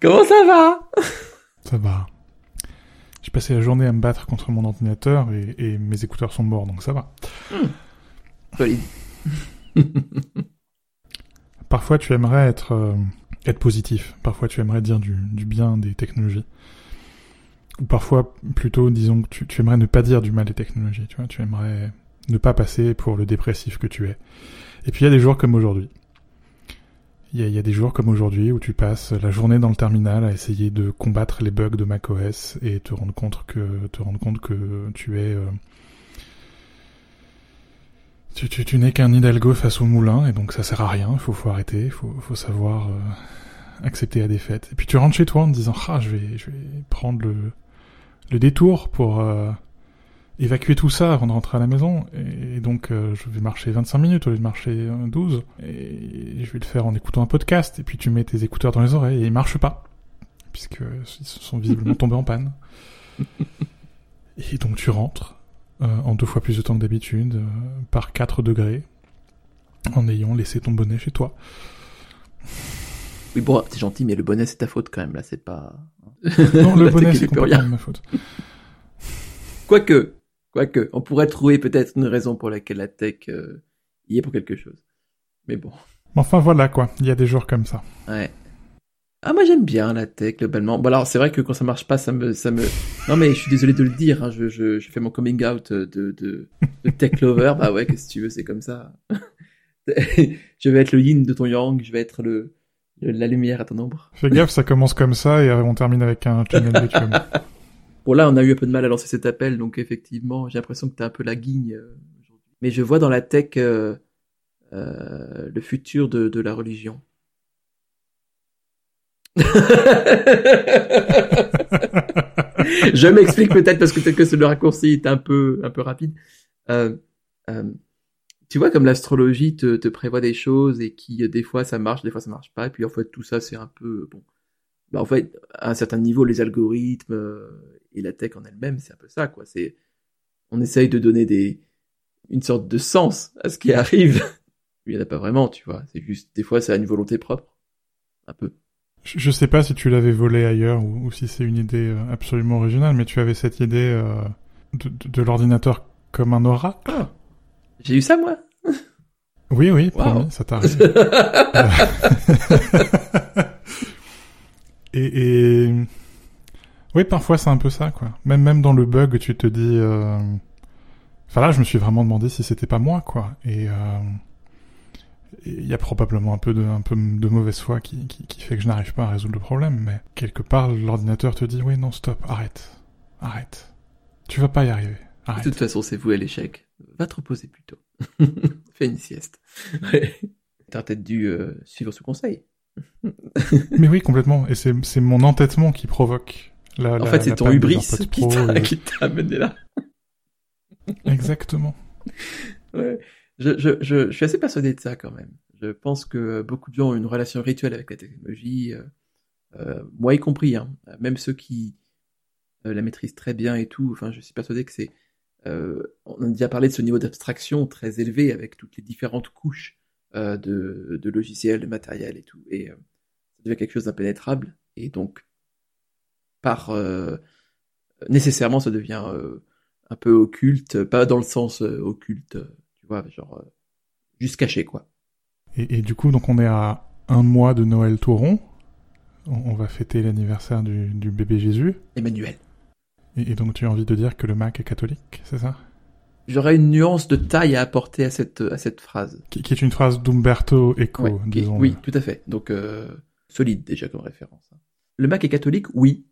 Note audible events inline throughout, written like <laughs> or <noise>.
Comment ça va? Ça va. J'ai passé la journée à me battre contre mon ordinateur et, mes écouteurs sont morts, donc ça va. Solide. <laughs> Parfois, tu aimerais être, euh, être positif. Parfois, tu aimerais dire du, du, bien des technologies. Ou parfois, plutôt, disons que tu, tu, aimerais ne pas dire du mal des technologies. Tu vois, tu aimerais ne pas passer pour le dépressif que tu es. Et puis, il y a des jours comme aujourd'hui. Il y, a, des jours comme aujourd'hui où tu passes la journée dans le terminal à essayer de combattre les bugs de macOS et te rendre compte que te rendre compte que tu es euh, tu, tu, tu n'es qu'un hidalgo face au moulin et donc ça sert à rien. Faut, faut arrêter. Faut, faut savoir euh, accepter la défaite. Et puis tu rentres chez toi en te disant ah je vais je vais prendre le le détour pour euh, évacuer tout ça avant de rentrer à la maison. Et, donc, euh, je vais marcher 25 minutes au lieu de marcher 12. Euh, et je vais le faire en écoutant un podcast. Et puis tu mets tes écouteurs dans les oreilles et ils marchent pas. Puisque ils sont visiblement tombés en panne. <laughs> Et donc tu rentres euh, en deux fois plus de temps que d'habitude, par 4 degrés, en ayant laissé ton bonnet chez toi. Oui, bon, c'est gentil, mais le bonnet, c'est ta faute quand même, là, c'est pas... Non, le <laughs> bonnet, c'est complètement ma faute. Quoique, Quoique, on pourrait trouver peut-être une raison pour laquelle la tech euh, y est pour quelque chose. Mais bon. Enfin voilà quoi, il y a des jours comme ça. Ouais. Ah moi j'aime bien la tech globalement. Bon alors c'est vrai que quand ça marche pas, ça me, ça me. Non mais je suis désolé de le dire. Hein, je, je, je fais mon coming out de, de, de tech lover. bah ouais, qu'est-ce que tu veux, c'est comme ça. <laughs> je vais être le yin de ton yang. Je vais être le, la lumière à ton ombre. Fais gaffe, ça commence comme ça et on termine avec un tunnel de <laughs> Bon là, on a eu un peu de mal à lancer cet appel, donc effectivement, j'ai l'impression que t'es un peu la guigne euh. Mais je vois dans la tech euh, euh, le futur de, de la religion. je m'explique peut-être parce que peut-être que le raccourci est un peu un peu rapide. Euh, euh, tu vois comme l'astrologie te, te, prévoit des choses et qui des fois ça marche, des fois ça marche pas. Et puis en fait tout ça c'est un peu bon. Bah, en fait à un certain niveau les algorithmes et la tech en elle-même, c'est un peu ça, quoi. C'est, on essaye de donner des, une sorte de sens à ce qui arrive. <laughs> Il n'y en a pas vraiment, tu vois. C'est juste, des fois, c'est à une volonté propre. Un peu. Je sais pas si tu l'avais volé ailleurs ou, si c'est une idée euh, absolument originale, mais tu avais cette idée euh, de, de, l'ordinateur comme un oracle. Ah, j'ai eu ça, moi <laughs> Oui, oui, promis, ça t'arrive. <laughs> et, et oui, parfois c'est un peu ça, quoi. Même même dans le bug, tu te dis. Euh... Enfin là, je me suis vraiment demandé si c'était pas moi, quoi. Et euh, il y a probablement un peu de un peu de mauvaise foi qui, qui, qui fait que je n'arrive pas à résoudre le problème. Mais quelque part, l'ordinateur te dit oui, non, stop, arrête, arrête. Tu vas pas y arriver. Arrête. De toute façon, c'est vous à l'échec. Va te reposer plutôt. <laughs> Fais une sieste. <laughs> T'as peut-être dû euh, suivre ce conseil. Mais oui, complètement. Et c'est c'est mon entêtement qui provoque en fait, c'est ton hubris qui t'a amené là. <laughs> Exactement. Ouais. Je, je, je, je, suis assez persuadé de ça quand même. Je pense que beaucoup de gens ont une relation rituelle avec la technologie, euh, euh moi y compris, hein. même ceux qui euh, la maîtrisent très bien et tout. Enfin, je suis persuadé que c'est. On a déjà parlé de ce niveau d'abstraction très élevé avec toutes les différentes couches de, de logiciels, de matériel et tout, et ça devient quelque chose d'impénétrable. Et donc, par euh, nécessairement ça devient euh, un peu occulte, pas dans le sens euh, occulte, tu vois, genre juste caché quoi. Et, et, du coup, donc on est à un mois de Noël Touron. On, va fêter l'anniversaire du, du, bébé Jésus. Emmanuel. Et, et, donc tu as envie de dire que le Mac est catholique, c'est ça? J'aurais une nuance de taille à apporter à cette à cette phrase. Qui, qui est une phrase d'Umberto Eco, disons. Oui, tout à fait. Donc solide déjà comme référence. Le Mac est catholique, oui,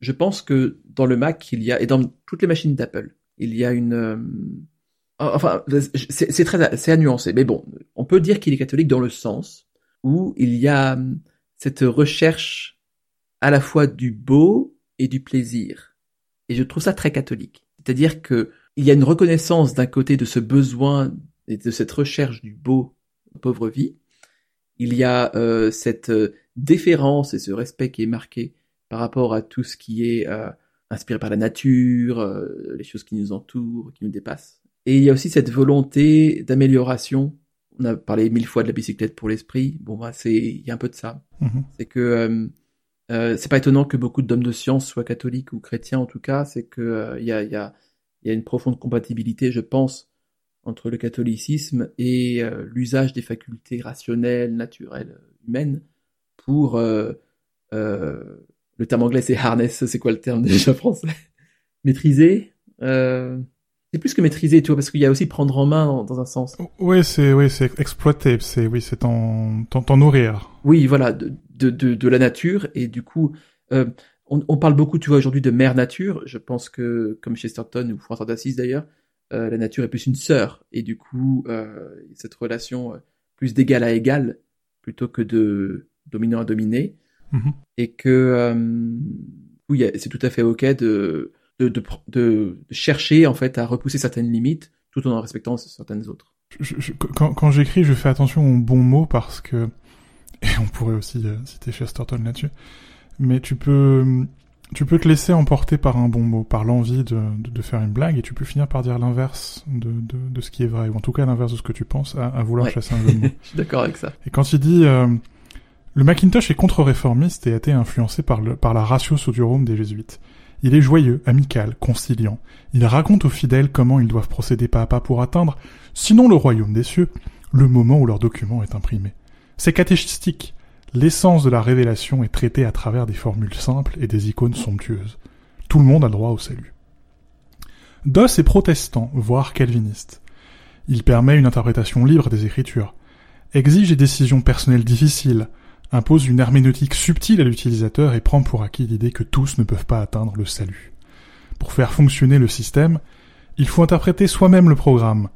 je pense que dans le Mac, il y a, et dans toutes les machines d'Apple, il y a une, euh, enfin, c'est très, c'est à nuancer, mais bon, on peut dire qu'il est catholique dans le sens où il y a euh, cette recherche à la fois du beau et du plaisir. Et je trouve ça très catholique. C'est-à-dire que il y a une reconnaissance d'un côté de ce besoin et de cette recherche du beau, pauvre vie. Il y a euh, cette déférence et ce respect qui est marqué par rapport à tout ce qui est euh, inspiré par la nature, euh, les choses qui nous entourent, qui nous dépassent. Et il y a aussi cette volonté d'amélioration. On a parlé mille fois de la bicyclette pour l'esprit. Bon, bah, c'est, il y a un peu de ça. Mm-hmm. C'est que euh, Euh, c'est pas étonnant que beaucoup d'hommes de science soient catholiques ou chrétiens en tout cas, c'est que euh, il y, a, y, a, y, a, une profonde compatibilité, je pense, entre le catholicisme et euh, l'usage des facultés rationnelles, naturelles, humaines pour euh, le terme anglais c'est harness, c'est quoi le terme déjà français? Maîtriser c'est plus que maîtriser, tu vois, parce qu'il y a aussi prendre en main dans, dans un sens. Oui, c'est oui, c'est exploiter, c'est oui, c'est t'en t'en nourrir. Oui, voilà, de, de, de, de, la nature et du coup, euh, on, on, parle beaucoup, tu vois, aujourd'hui de mère nature. Je pense que, comme Chesterton ou François d'Assise d'ailleurs, euh, la nature est plus une sœur et du coup, euh, cette relation euh, plus d'égal à égal plutôt que de dominant à dominer mm-hmm. et que euh, oui, c'est tout à fait ok de de, de, de, chercher en fait à repousser certaines limites tout en respectant certaines autres. Je, je, quand, quand j'écris, je fais attention aux bons mots parce que <laughs> et on pourrait aussi euh, citer Chesterton là-dessus. Mais tu peux tu peux te laisser emporter par un bon mot, par l'envie de, de, de, faire une blague, et tu peux finir par dire l'inverse de, de, de, ce qui est vrai, ou en tout cas l'inverse de ce que tu penses, à, à vouloir ouais. chasser un jeu de mots. <laughs> Je suis d'accord avec ça. Et quand il dit euh, le Macintosh est contre-réformiste et a été influencé par, la ratio Sodiorum des jésuites. Il est joyeux, amical, conciliant. Il raconte aux fidèles comment ils doivent procéder pas à pas pour atteindre, sinon le royaume des cieux, le moment où leur document est imprimé. C'est catéchistique. L'essence de la révélation est traitée à travers des formules simples et des icônes somptueuses. Tout le monde a droit au salut. Doss est protestant, voire calviniste. Il permet une interprétation libre des Écritures, exige des décisions personnelles difficiles, impose une herméneutique subtile à l'utilisateur et prend pour acquis l'idée que tous ne peuvent pas atteindre le salut. Pour faire fonctionner le système, il faut interpréter soi-même le programme.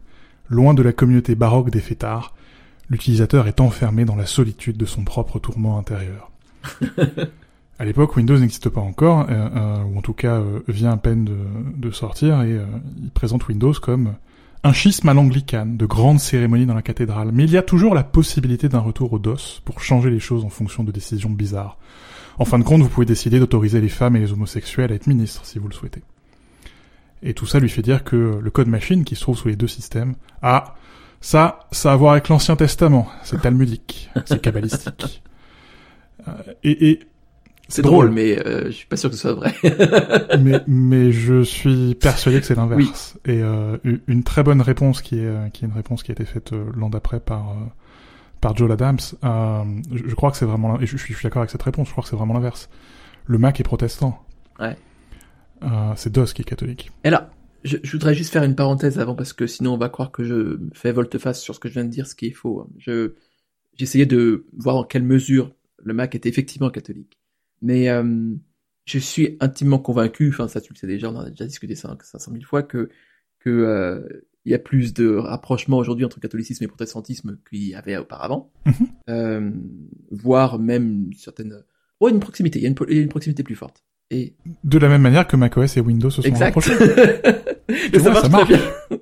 Loin de la communauté baroque des fêtards, l'utilisateur est enfermé dans la solitude de son propre tourment intérieur. <laughs> à l'époque, Windows n'existe pas encore, euh, euh, ou en tout cas euh, vient à peine de, de sortir, et il présente Windows comme un schisme à l'anglicane, de grandes cérémonies dans la cathédrale, mais il y a toujours la possibilité d'un retour au DOS pour changer les choses en fonction de décisions bizarres. En fin de compte, vous pouvez décider d'autoriser les femmes et les homosexuels à être ministres si vous le souhaitez. Et tout ça lui fait dire que le code machine qui se trouve sous les deux systèmes a ça, ça a à voir avec l'Ancien Testament, c'est talmudique, c'est kabbalistique. Et c'est drôle, drôle, mais euh, je suis pas sûr que ce soit vrai. <laughs> mais, mais je suis persuadé que c'est l'inverse. Oui. Et euh, une très bonne réponse qui est, qui est une réponse qui a été faite euh, l'an d'après par euh, par Joel Adams. Euh, je, je, crois que c'est vraiment, et je, je suis d'accord avec cette réponse. Je crois que c'est vraiment l'inverse. Le Mac est protestant. Ouais. c'est DOS qui est catholique. Et là, je, je, voudrais juste faire une parenthèse avant parce que sinon on va croire que je fais volte-face sur ce que je viens de dire, ce qui est faux. Je j'essayais de voir en quelle mesure le Mac était effectivement catholique. Mais euh, je suis intimement convaincu, enfin ça tu le sais déjà, on en a déjà discuté ça 500 000 fois, que que euh, il y a plus de rapprochement aujourd'hui entre catholicisme et protestantisme qu'il y avait auparavant, mm-hmm. euh, voire même une certaine, ouais, une proximité. Il y a une, il y a une proximité plus forte. Et de la même manière que macOS et Windows se sont exact. rapprochés. <laughs> ça, vois, marche ça marche très bien.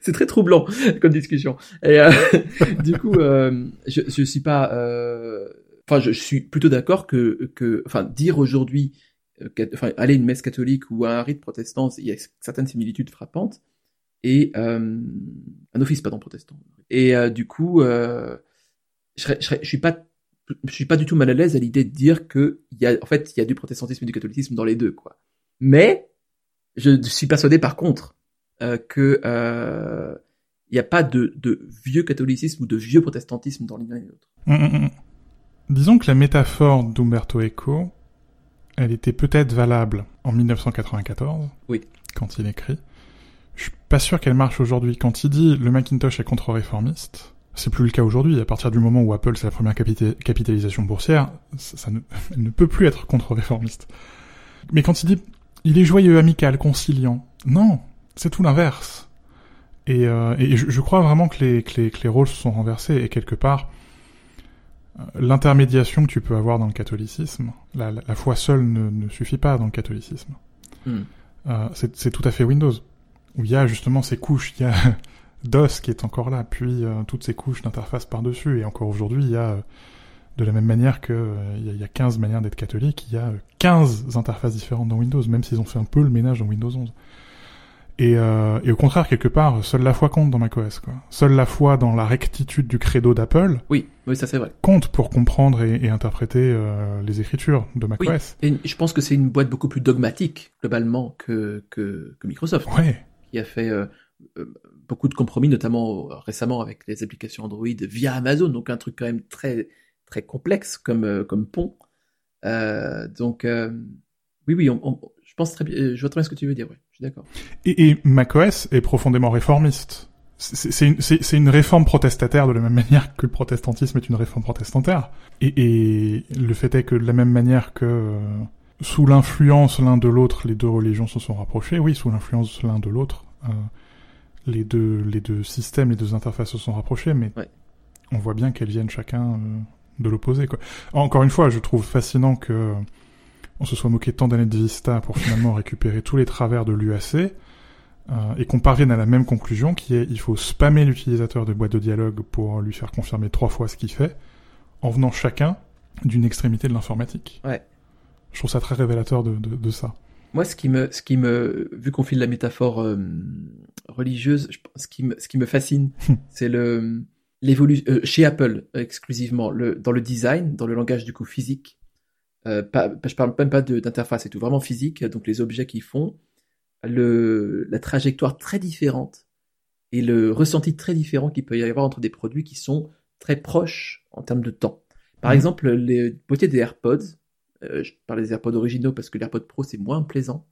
C'est très troublant comme discussion. Et euh, <laughs> du coup, euh, je je suis pas euh, enfin, je, suis plutôt d'accord que, que, enfin, dire aujourd'hui, euh, aller à une messe catholique ou à un rite protestant, il y a certaines similitudes frappantes, et euh, un office, pardon, protestant. Et euh, du coup, euh, je, serais, je, serais, je suis pas, je suis pas du tout mal à l'aise à l'idée de dire que il y a, en fait, il y a du protestantisme et du catholicisme dans les deux, quoi. Mais je suis persuadé, par contre, euh, que euh, il n'y a pas de, de vieux catholicisme ou de vieux protestantisme dans l'un et l'autre. Mmh. Disons que la métaphore d'Umberto Eco, elle était peut-être valable en 1994, oui. quand il écrit. Je suis pas sûr qu'elle marche aujourd'hui. Quand il dit le Macintosh est contre-réformiste, c'est plus le cas aujourd'hui. À partir du moment où Apple c'est la première capitalisation boursière, ça, ça ne, <laughs> elle ne peut plus être contre-réformiste. Mais quand il dit il est joyeux, amical, conciliant, non, c'est tout l'inverse. Et, euh, et je, je, crois vraiment que les, que les, que les rôles se sont renversés et quelque part, l'intermédiation que tu peux avoir dans le catholicisme, la, la, la foi seule ne, ne, suffit pas dans le catholicisme. Mm. Euh, c'est tout à fait Windows, où il y a justement ces couches, il y a <laughs> DOS qui est encore là, puis euh, toutes ces couches d'interface par-dessus, et encore aujourd'hui, il y a, euh, de la même manière que euh, il, y a, il y a 15 manières d'être catholique, il y a 15 interfaces différentes dans Windows, même s'ils ont fait un peu le ménage dans Windows 11. Et, euh, et au contraire, quelque part, seule la foi compte dans macOS. Quoi. Seule la foi dans la rectitude du credo d'Apple Oui, oui, ça c'est vrai. compte pour comprendre et, et interpréter euh, les écritures de Oui. macOS. Et je pense que c'est une boîte beaucoup plus dogmatique, globalement, que, que, que Microsoft, Ouais. qui a fait euh, euh, beaucoup de compromis, notamment euh, récemment avec les applications Android via Amazon, donc un truc quand même très, très complexe comme, euh, comme pont. Euh, donc, euh, oui, oui, on, on- je pense très bien, je vois très bien ce que tu veux dire, ouais, je suis d'accord. Et, et macOS est profondément réformiste. C'est une, une réforme protestataire de la même manière que le protestantisme est une réforme protestataire. Et, et le fait est que de la même manière que euh, sous l'influence l'un de l'autre, les deux religions se sont rapprochées, oui, sous l'influence l'un de l'autre, euh, les, deux, les deux systèmes, les deux interfaces se sont rapprochés, mais Ouais. on voit bien qu'elles viennent chacun euh, de l'opposé. Encore une fois, je trouve fascinant que euh, on se soit moqué tant d'années de Vista pour finalement <laughs> récupérer tous les travers de l'UAC euh, et qu'on parvienne à la même conclusion qui est il faut spammer l'utilisateur de boîte de dialogue pour lui faire confirmer trois fois ce qu'il fait en venant chacun d'une extrémité de l'informatique. Ouais. Je trouve ça très révélateur de, de, de ça. Moi, ce qui me, ce qui me, vu qu'on file la métaphore euh, religieuse, je, ce qui me, ce qui me fascine, c'est le l'évolution euh, chez Apple exclusivement, le dans le design, dans le langage du coup physique. Euh, pas, je parle même pas d'interface et tout, vraiment physique. Donc les objets qu'ils font, le la trajectoire très différente et le ressenti très différent qu'il peut y avoir entre des produits qui sont très proches en termes de temps. Par Mhm. exemple, les boîtiers des AirPods, euh, je parle des AirPods originaux parce que l'AirPod Pro c'est moins plaisant,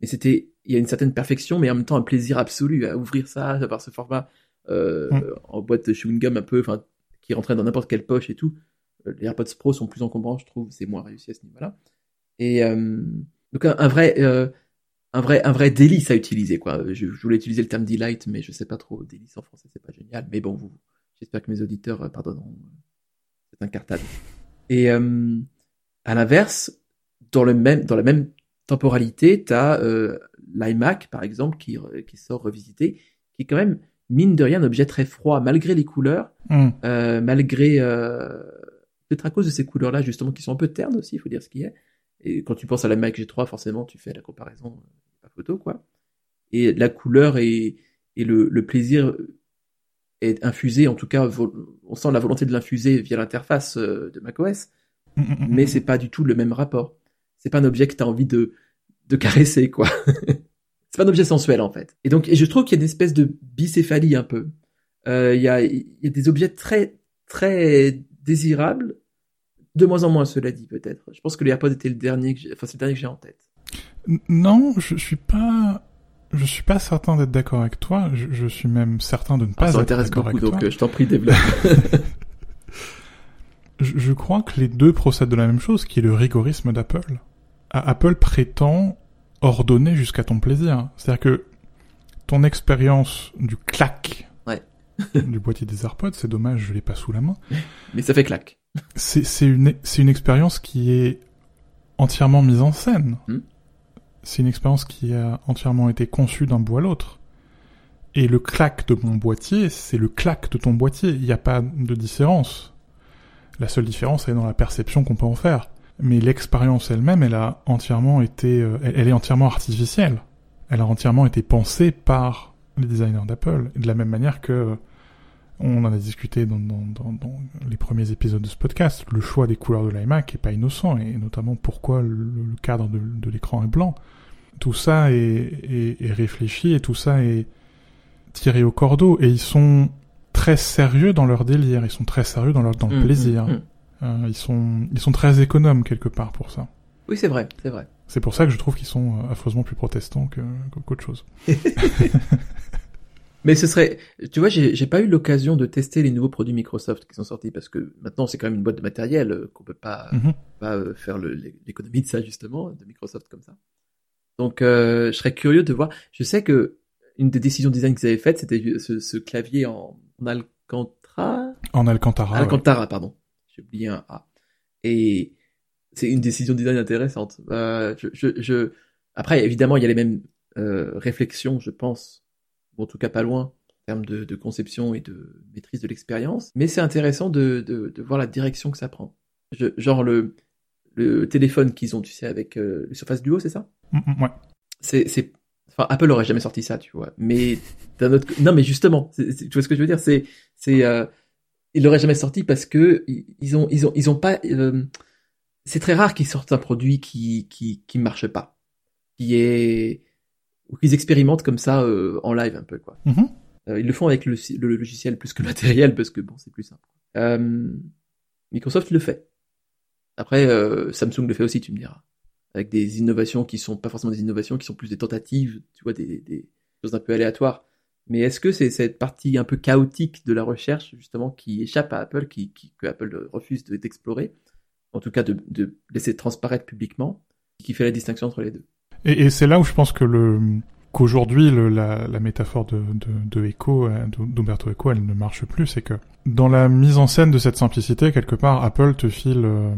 mais c'était, il y a une certaine perfection, mais en même temps un plaisir absolu à ouvrir ça, à avoir ce format euh, Mm. en boîte de chewing gum un peu, enfin, qui rentrait dans n'importe quelle poche et tout. Les AirPods Pro sont plus encombrants, je trouve, c'est moins réussi à ce niveau-là. Et euh, donc un, un vrai, euh, un vrai, un vrai délice à utiliser quoi. Je, je voulais utiliser le terme delight, mais je sais pas trop. Délice en français, c'est pas génial. Mais bon, vous, j'espère que mes auditeurs euh, pardonneront. C'est un cartable. Et euh, à l'inverse, dans le même, dans la même temporalité, t'as euh, l'iMac par exemple qui, sort revisité, qui est quand même mine de rien un objet très froid malgré les couleurs, Hmm. malgré peut-être à cause de ces couleurs-là justement qui sont un peu ternes aussi, il faut dire ce qui est. Et quand tu penses à la Mac G3, forcément, tu fais la comparaison, euh, pas photo quoi. Et la couleur et, et le, le plaisir est infusé, en tout cas, on sent la volonté de l'infuser via l'interface euh, de macOS, Mm, mm, mm, mais c'est pas du tout le même rapport. C'est pas un objet que t'as envie de, de caresser, quoi. <laughs> c'est pas un objet sensuel, en fait. Et donc, et je trouve qu'il y a une espèce de bicéphalie un peu. Euh, Il y, a, il y a des objets très, très désirables, de moins en moins, cela dit, peut-être. Je pense que les AirPods était le dernier que j'ai, enfin, c'est le dernier que j'ai en tête. Non, je suis pas. Je suis pas certain d'être d'accord avec toi. Je, je suis même certain de ne Ah, pas ça être d'accord beaucoup, avec donc toi. euh, je t'en prie, développe. <laughs> Je, je crois que les deux procèdent de la même chose, qui est le rigorisme d'Apple. Apple prétend ordonner jusqu'à ton plaisir. C'est-à-dire que ton expérience du clac. <laughs> du boîtier des AirPods, c'est dommage, je l'ai pas sous la main. <laughs> Mais ça fait claque. C'est c'est une, c'est une expérience qui est entièrement mise en scène. Hmm. C'est une expérience qui a entièrement été conçue d'un bout à l'autre. Et le clac de mon boîtier, c'est le clac de ton boîtier. Il n'y a pas de différence. La seule différence, elle est dans la perception qu'on peut en faire. Mais l'expérience elle-même, elle a entièrement été, euh, elle, elle est entièrement artificielle. Elle a entièrement été pensée par les designers d'Apple. De la même manière que, euh, on en a discuté dans, dans, dans, dans les premiers épisodes de ce podcast, le choix des couleurs de l'iMac est pas innocent, et notamment pourquoi le, le cadre de, de l'écran est blanc. Tout ça est, est, est réfléchi, et tout ça est tiré au cordeau, et ils sont très sérieux dans leur délire, ils sont très sérieux dans, leur, dans le Mm, plaisir. mm, mm. Euh, ils, sont, ils sont très économes quelque part pour ça. Oui, c'est vrai, c'est vrai. C'est pour ça que je trouve qu'ils sont euh, affreusement plus protestants que- qu'autre chose. <laughs> Mais ce serait, tu vois, j'ai pas eu l'occasion de tester les nouveaux produits Microsoft qui sont sortis parce que maintenant c'est quand même une boîte de matériel euh, qu'on peut pas, Mhm. pas euh, faire l'économie de ça justement de Microsoft comme ça. Donc euh, je serais curieux de voir. Je sais que une des décisions design qu'ils avaient faites c'était ce, ce clavier en, en Alcantara, En Alcantara. ouais. Alcantara pardon. J'ai oublié un A. Et c'est une décision design intéressante. Euh, je, je, je... Après évidemment il y a les mêmes euh, réflexions je pense ou en tout cas pas loin, en termes de, de conception et de maîtrise de l'expérience. Mais c'est intéressant de, de, de voir la direction que ça prend. Je, genre le, le téléphone qu'ils ont, tu sais, avec euh, le Surface Duo, c'est ça? Mm, mm, ouais. C'est, Enfin, Apple aurait jamais sorti ça, tu vois. Mais d'un autre, non, mais justement, tu vois ce que je veux dire, c'est, c'est, euh, ils l'auraient jamais sorti parce que ils ont, ils ont, ils ont pas. C'est très rare qu'ils sortent un produit qui, qui, qui marche pas, qui est ou qu'ils expérimentent comme ça euh, en live un peu, quoi. Mhm. Euh, ils le font avec le, le logiciel plus que le matériel parce que bon, c'est plus simple. Euh, Microsoft le fait. Après, Samsung le fait aussi, tu me diras, avec des innovations qui sont pas forcément des innovations, qui sont plus des tentatives, tu vois, des, des choses un peu aléatoires. Mais est-ce que c'est cette partie un peu chaotique de la recherche justement qui échappe à Apple, qui, qui que Apple refuse de- d'explorer, en tout cas de, de laisser transparaître publiquement, qui fait la distinction entre les deux Et, et c'est là où je pense que le qu'aujourd'hui la, la métaphore de, de, de Eco, euh, d'Umberto Eco, elle ne marche plus. C'est que dans la mise en scène de cette simplicité, quelque part, Apple te file. euh,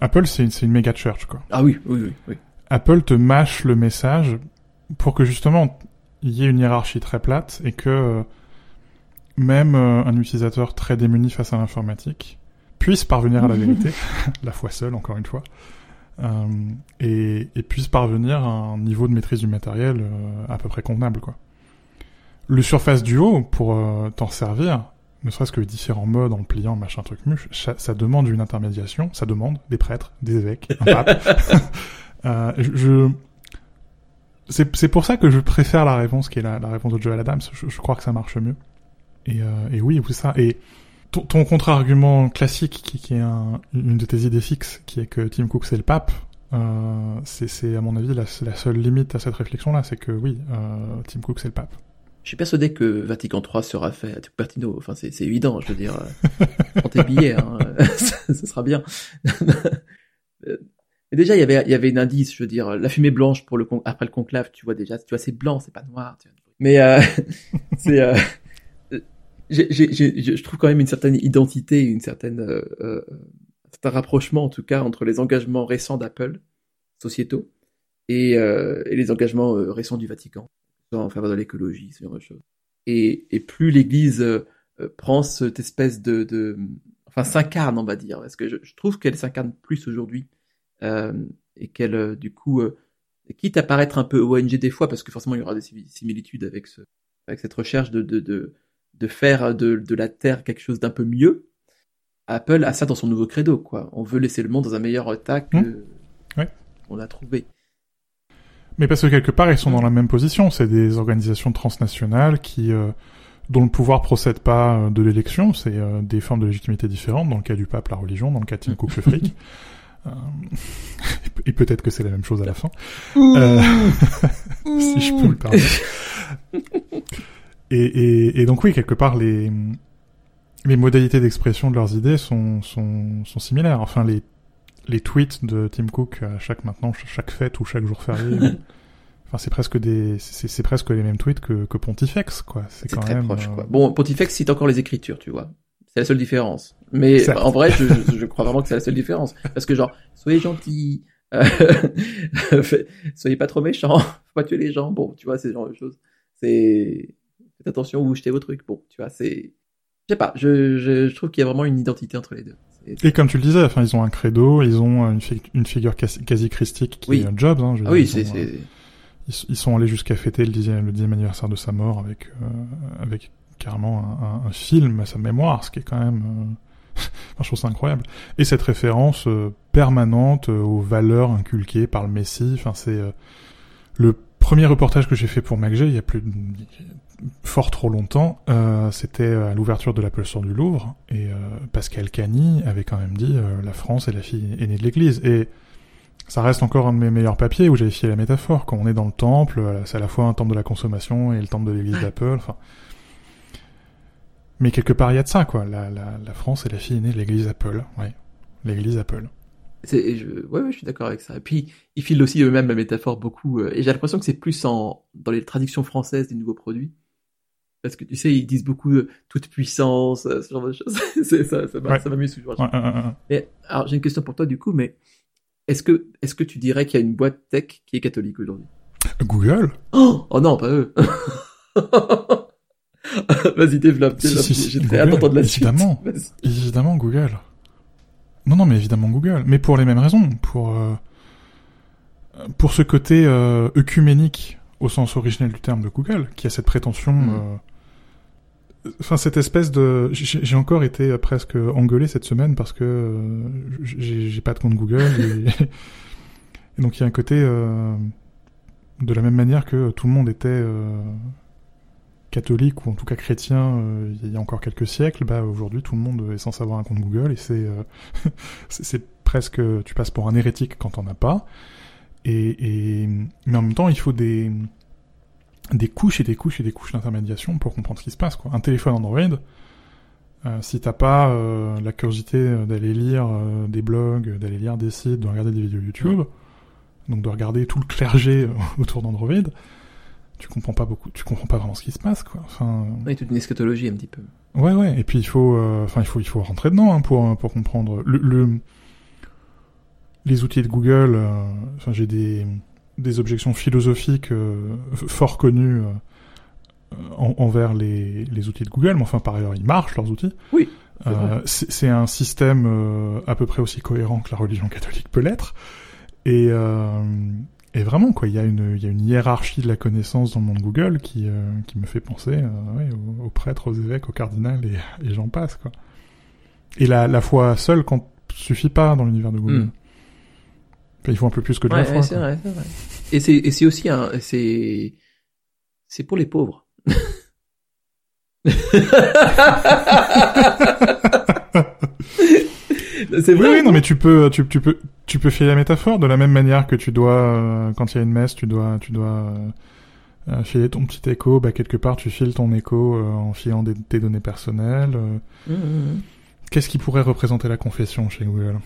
Apple, c'est une, une méga church, quoi. Ah oui, oui, oui, oui. Apple te mâche le message pour que justement il y ait une hiérarchie très plate et que euh, même euh, un utilisateur très démuni face à l'informatique puisse parvenir à la <laughs> vérité, la foi seule encore une fois, euh, et, et puisse parvenir à un niveau de maîtrise du matériel euh, à peu près convenable quoi. Le Surface Duo pour euh, t'en servir, ne serait-ce que les différents modes en pliant machin truc muche, ça, ça demande une intermédiation, ça demande des prêtres, des évêques, un pape. <laughs> Je, c'est c'est pour ça que je préfère la réponse qui est la, la réponse de Joel Adams. Je, je crois que ça marche mieux. Et, euh, et oui, oui, ça. Et ton, ton contre-argument classique, qui, est un- une de tes idées fixes, qui est que Tim Cook c'est le pape, euh, c'est à mon avis la, seule limite à cette réflexion-là, c'est que oui, euh, Tim Cook c'est le pape. Je suis persuadé que Vatican III sera fait à Cupertino. Enfin, c'est évident, je veux dire. euh, Prends tes billets, hein, <laughs> ça, sera bien. <laughs> Euh, Et déjà, il y avait, il y avait un indice, je veux dire, la fumée blanche pour après le conclave, tu vois déjà, tu vois, c'est blanc, c'est pas noir. Mais euh, <laughs> c'est, euh, je trouve quand même une certaine identité, une certaine, euh, euh, un rapprochement en tout cas entre les engagements récents d'Apple, sociétaux, et, euh, et les engagements euh, récents du Vatican, en faveur de l'écologie, ce genre de choses. Et, et plus l'Église euh, prend cette espèce de, de enfin s'incarne, on va dire, parce que je, je trouve qu'elle s'incarne plus aujourd'hui et qu'elle, du coup, quitte à paraître un peu ONG des fois, parce que forcément il y aura des simi- similitudes avec ce, avec cette recherche de de de, de faire de, de la terre quelque chose d'un peu mieux. Apple a ça dans son nouveau credo, quoi. On veut laisser le monde dans un meilleur état que Mmh. Ouais. on l'a trouvé. Mais parce que quelque part, ils sont dans la même position. C'est des organisations transnationales qui, euh, dont le pouvoir procède pas euh, de l'élection. C'est euh, des formes de légitimité différentes. Dans le cas du pape, la religion. Dans le cas de Tim <laughs> Cook, le fric. Euh, <laughs> et peut-être que c'est la même chose à la fin. Euh, <laughs> si je peux permettre. Et, et, et donc oui, quelque part, les, les modalités d'expression de leurs idées sont, sont, sont similaires. Enfin, les, les tweets de Tim Cook à chaque maintenant, chaque fête ou chaque jour férié. <laughs> enfin, c'est presque des, c'est, presque les mêmes tweets que, que Pontifex, quoi. C'est très même. proche, euh, quoi. Bon, Pontifex cite encore les écritures, tu vois. C'est la seule différence. Mais en vrai, je, je- je crois vraiment que c'est la seule différence. Parce que genre, soyez gentils, euh, <laughs> soyez pas trop méchants, <laughs> faut pas tuer les gens. Bon, tu vois, c'est ce genre de choses. C'est, faites attention où vous jetez vos trucs. Bon, tu vois, c'est, je sais pas, je, je, je trouve qu'il y a vraiment une identité entre les deux. Et comme tu le disais, enfin, ils ont un credo, ils ont une, fi- une figure quasi, christique qui Oui. est Jobs. Hein, je Ah oui, c'est, ils, sont, euh, ils, ils sont allés jusqu'à fêter le dixième, le dixième anniversaire de sa mort avec, euh, avec carrément un, un- un film à sa mémoire, ce qui est quand même, euh, <laughs> enfin, je trouve ça incroyable. Et cette référence euh, permanente euh, aux valeurs inculquées par le Messie, enfin, c'est euh, le premier reportage que j'ai fait pour MacG il y a plus de, fort trop longtemps, euh, c'était à l'ouverture de l'Apple Store du Louvre, et euh, Pascal Cagny avait quand même dit euh, la France est la fille aînée de l'Église, et ça reste encore un de mes meilleurs papiers où j'avais fié la métaphore. Quand on est dans le temple, euh, c'est à la fois un temple de la consommation et le temple de l'église d'Apple. Enfin, mais quelque part il y a de ça, quoi. La, la, la France est la fille aînée de l'église Apple, ouais. L'église Apple. C'est, je, ouais, ouais, je suis d'accord avec ça. Et puis, ils filent aussi eux-mêmes la métaphore beaucoup, euh, et j'ai l'impression que c'est plus en, dans les traductions françaises des nouveaux produits. Parce que tu sais, ils disent beaucoup de toute puissance, euh, ce genre de choses. <laughs> c'est ça, ça, m'a- Ouais. ça m'amuse toujours. Ouais. Mais, alors, j'ai une question pour toi, du coup, mais est-ce que, est-ce que tu dirais qu'il y a une boîte tech qui est catholique aujourd'hui? Google? Oh, oh non, pas eux. <laughs> Vas-y, développe, Si, développe. si, si, d'entendre la suite. évidemment. Évidemment Google. Non, non, mais évidemment Google. Mais pour les mêmes raisons. Pour, euh, pour ce côté euh, œcuménique au sens originel du terme de Google, qui a cette prétention. Mm. euh, Enfin, cette espèce de. J'ai encore été presque engueulé cette semaine parce que euh, j'ai pas de compte Google. Et, <laughs> et donc, il y a un côté. euh, de la même manière que tout le monde était euh, catholique ou en tout cas chrétien euh, il y a encore quelques siècles, bah aujourd'hui tout le monde est censé avoir un compte Google et c'est euh, <laughs> c'est presque tu passes pour un hérétique quand t'en as pas. Et, et mais en même temps il faut des des couches et des couches et des couches d'intermédiation pour comprendre ce qui se passe quoi. Un téléphone Android, euh, si t'as pas euh, la curiosité d'aller lire des blogs, d'aller lire des sites, de regarder des vidéos YouTube, donc de regarder tout le clergé <laughs> autour d'Android, tu comprends pas beaucoup, tu comprends pas vraiment ce qui se passe quoi. Enfin, Oui, toute une eschatologie un petit peu. Ouais, ouais. Et puis il faut, euh, enfin il faut, il faut rentrer dedans hein, pour pour comprendre le, le- les outils de Google. euh, Enfin, j'ai des des objections philosophiques euh, fort connues en- envers les les outils de Google, mais enfin par ailleurs ils marchent leurs outils. Oui, c'est un système à peu près aussi cohérent que la religion catholique peut l'être. Et euh, et vraiment, quoi, il y a une, il y a une hiérarchie de la connaissance dans le monde Google qui, euh, qui me fait penser euh, ouais, aux, aux prêtres, aux évêques, aux cardinals et, et j'en passe, quoi. Et la, la foi seule quand, suffit pas dans l'univers de Google. Mm. Enfin, il faut un peu plus que de Ouais, la foi. ouais, vrai, c'est vrai. Et c'est, et c'est aussi un, c'est, c'est pour les pauvres. <laughs> <laughs> c'est Oui, vrai. oui, non, mais tu peux, tu, tu peux, tu peux filer la métaphore de la même manière que tu dois, euh, quand il y a une messe, tu dois, tu dois euh, euh, filer ton petit écho. Bah quelque part, tu files ton écho euh, en filant des, tes données personnelles. euh. Mmh, mmh. Qu'est-ce qui pourrait représenter la confession chez Google?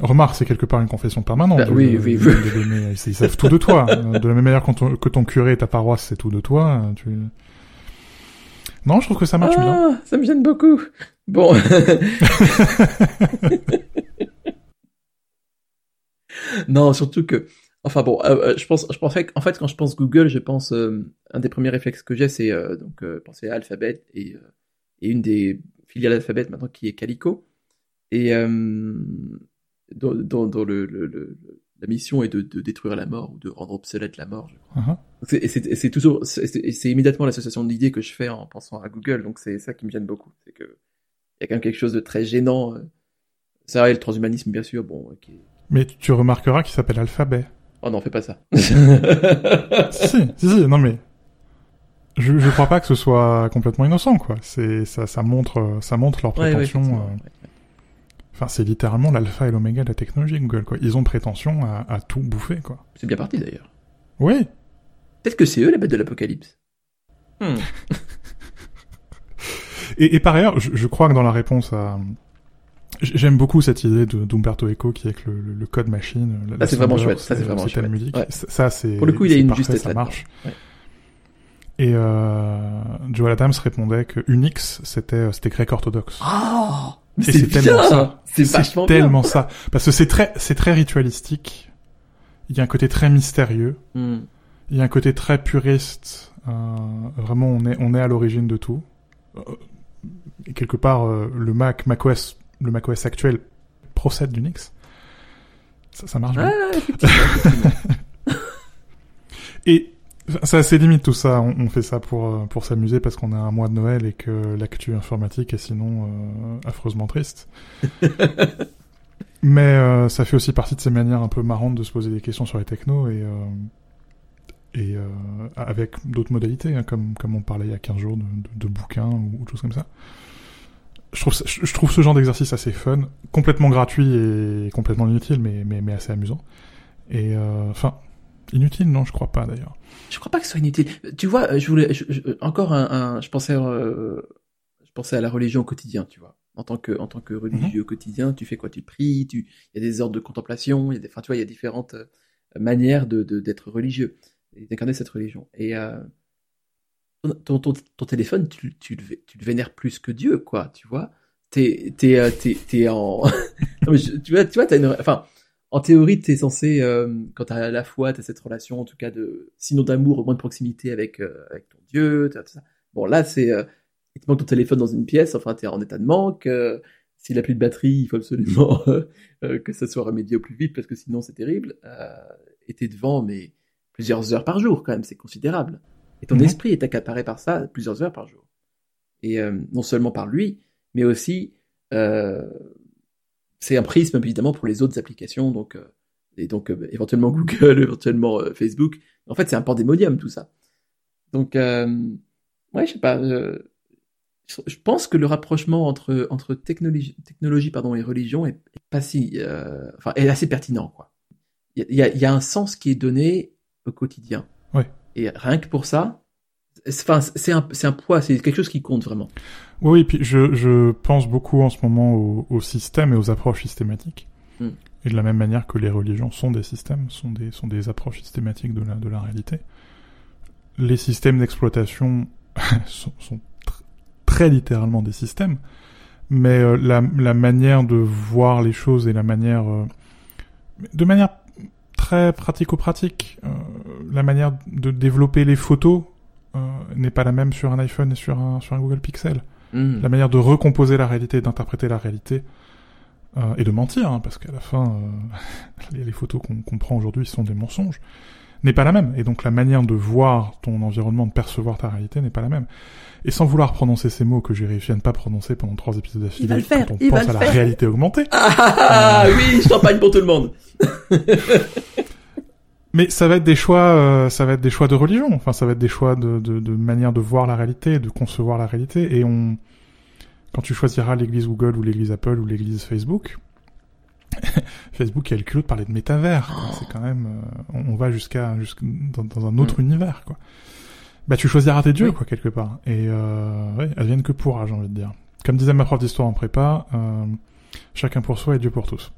Remarque, c'est quelque part une confession permanente. Bah, oui, oui, oui. données. Ils, ils savent tout de toi. <laughs> Euh, De la même manière quand ton- que ton curé et ta paroisse, c'est tout de toi. euh, Tu... Non, je trouve que ça marche bien. Ah, ça me gêne beaucoup. Bon. <laughs> non, surtout que, enfin bon, euh, euh, je pense, je pensais qu'en fait, quand je pense Google, je pense, euh, un des premiers réflexes que j'ai, c'est euh, donc penser à Alphabet et, et une des filiales Alphabet maintenant qui est Calico et euh, dont, dont- dont le, le- le- la mission est de, de détruire la mort ou de rendre obsolète la mort. je crois. Uh-huh. C'est- Et c'est et c'est toujours, c'est immédiatement l'association d'idées que je fais en pensant à Google, donc c'est ça qui me gêne beaucoup. C'est que y a quand même quelque chose de très gênant. euh. Ça et le transhumanisme, bien sûr. Bon. Mais tu, remarqueras qu'il s'appelle Alphabet. Oh non, fais pas ça. <laughs> si, si, si, non mais je, je crois pas que ce soit complètement innocent, quoi. C'est ça, ça montre, ça montre leur Ouais, ouais, prétention. euh, ouais, ouais. Enfin, c'est littéralement l'alpha et l'oméga de la technologie, Google, quoi. Ils ont prétention à, à tout bouffer, quoi. C'est bien parti d'ailleurs. Oui. Peut-être que c'est eux les bêtes de l'apocalypse. Hmm. <laughs> Et, et par ailleurs, je, je crois que dans la réponse à J'aime beaucoup cette idée d'Umberto Eco qui est avec le, code machine. la- la c'est vraiment chouette, ça, c'est vraiment chouette. musique. Ouais. Ça, c'est Pour le coup, il y a une parfait, justesse ça marche. Ouais. Et euh, Joel Adams répondait que Unix c'était euh, c'était grec orthodoxe. Ah, mais Et c'est tellement ça. C'est vachement tellement ça parce que c'est très c'est très ritualistique. Il y a un côté très mystérieux. Hmm. Il y a un côté très puriste. Euh, vraiment, on est on est à l'origine de tout. Et quelque part, euh, le Mac macOS le macOS actuel procède d'Unix. Ça, ça marche bien. Ah, effectivement, effectivement. <laughs> Et ça a ses limites tout ça. On, on fait ça pour euh, pour s'amuser parce qu'on a un mois de Noël et que l'actu informatique est sinon euh, affreusement triste. <laughs> Mais euh, ça fait aussi partie de ces manières un peu marrantes de se poser des questions sur les technos et euh, et euh, avec d'autres modalités, hein, comme comme on parlait il y a 15 jours de, de, de bouquins ou, ou de choses comme ça. Je trouve, je ce genre d'exercice assez fun, complètement gratuit et complètement inutile, mais, mais, mais assez amusant. Et euh, enfin, inutile, non, je crois pas d'ailleurs. Je crois pas que ce soit inutile. Tu vois, euh, je voulais je- je- encore un, un- je pensais, euh, je pensais à la religion au quotidien, tu vois. En tant que, en tant que religieux au quotidien, tu fais quoi? Tu pries, tu, il y a des ordres de contemplation, il y a des, enfin, tu vois, il y a différentes manières de, de- d'être religieux et d'incarner cette religion. Et euh, ton, ton, téléphone, tu, le, vénères plus que Dieu, quoi, tu vois. T'es, t'es, euh, t'es, en, <laughs> non, tu vois, tu vois, t'as enfin, en théorie, t'es censé, euh, quand t'as la foi, t'as cette relation, en tout cas de, sinon d'amour, au moins de proximité avec, euh, avec ton Dieu, tout ça. Bon, là, c'est, euh, il te manque ton téléphone dans une pièce, enfin, t'es en état de manque, euh, s'il a plus de batterie, il faut absolument <laughs> que ça soit remédié au plus vite, parce que sinon c'est terrible. Et t'es devant, mais plusieurs heures par jour quand même, c'est considérable. Et ton Mhm. esprit est accaparé par ça plusieurs heures par jour. Et euh, non seulement par lui, mais aussi euh, c'est un prisme évidemment pour les autres applications, donc euh, et donc euh, éventuellement Google, <laughs> éventuellement euh, Facebook. En fait, c'est un pandémonium tout ça. Donc euh, ouais, je sais pas. euh, je pense que le rapprochement entre entre technologie technologie pardon et religion est, est pas si euh, enfin est assez pertinent quoi. Il y a, y a un sens qui est donné au quotidien. Et rien que pour ça, c'est- enfin c'est un c'est un poids, c'est quelque chose qui compte vraiment. Oui, oui, puis je, je pense beaucoup en ce moment au, au système et aux approches systématiques. Mm. Et de la même manière que les religions sont des systèmes, sont des, sont des approches systématiques de la, de la réalité. Les systèmes d'exploitation <laughs> sont, sont tr- très littéralement des systèmes, mais euh, la, la manière de voir les choses et la manière... euh, de manière très pratico-pratique, euh, la manière de développer les photos euh, n'est pas la même sur un iPhone et sur un, sur un Google Pixel. Mm. la manière de recomposer la réalité, d'interpréter la réalité, euh, et de mentir, hein, parce qu'à la fin, les, <laughs> les photos qu'on qu'on prend aujourd'hui sont des mensonges, n'est pas la même. Et donc la manière de voir ton environnement, de percevoir ta réalité n'est pas la même. Et sans vouloir prononcer ces mots que j'ai réussi à ne pas prononcer pendant trois épisodes d'affilée, faire, quand on pense à la faire. réalité augmentée. Ah, ah, ah, oui, champagne pour tout le monde. <laughs> Mais ça va être des choix, euh, ça va être des choix de religion. Enfin, ça va être des choix de, de, de manière de voir la réalité, de concevoir la réalité. Et on, quand tu choisiras l'église Google ou l'église Apple ou l'église Facebook, <laughs> Facebook a le culot de parler de métavers. C'est quand même, euh, on, va jusqu'à jusqu' dans, dans un autre univers, quoi. Bah, tu choisiras tes dieux, Oui. quoi, quelque part. Et euh, ouais, advienne que pourra, j'ai envie de dire. Comme disait ma prof d'histoire en prépa, euh, chacun pour soi et Dieu pour tous.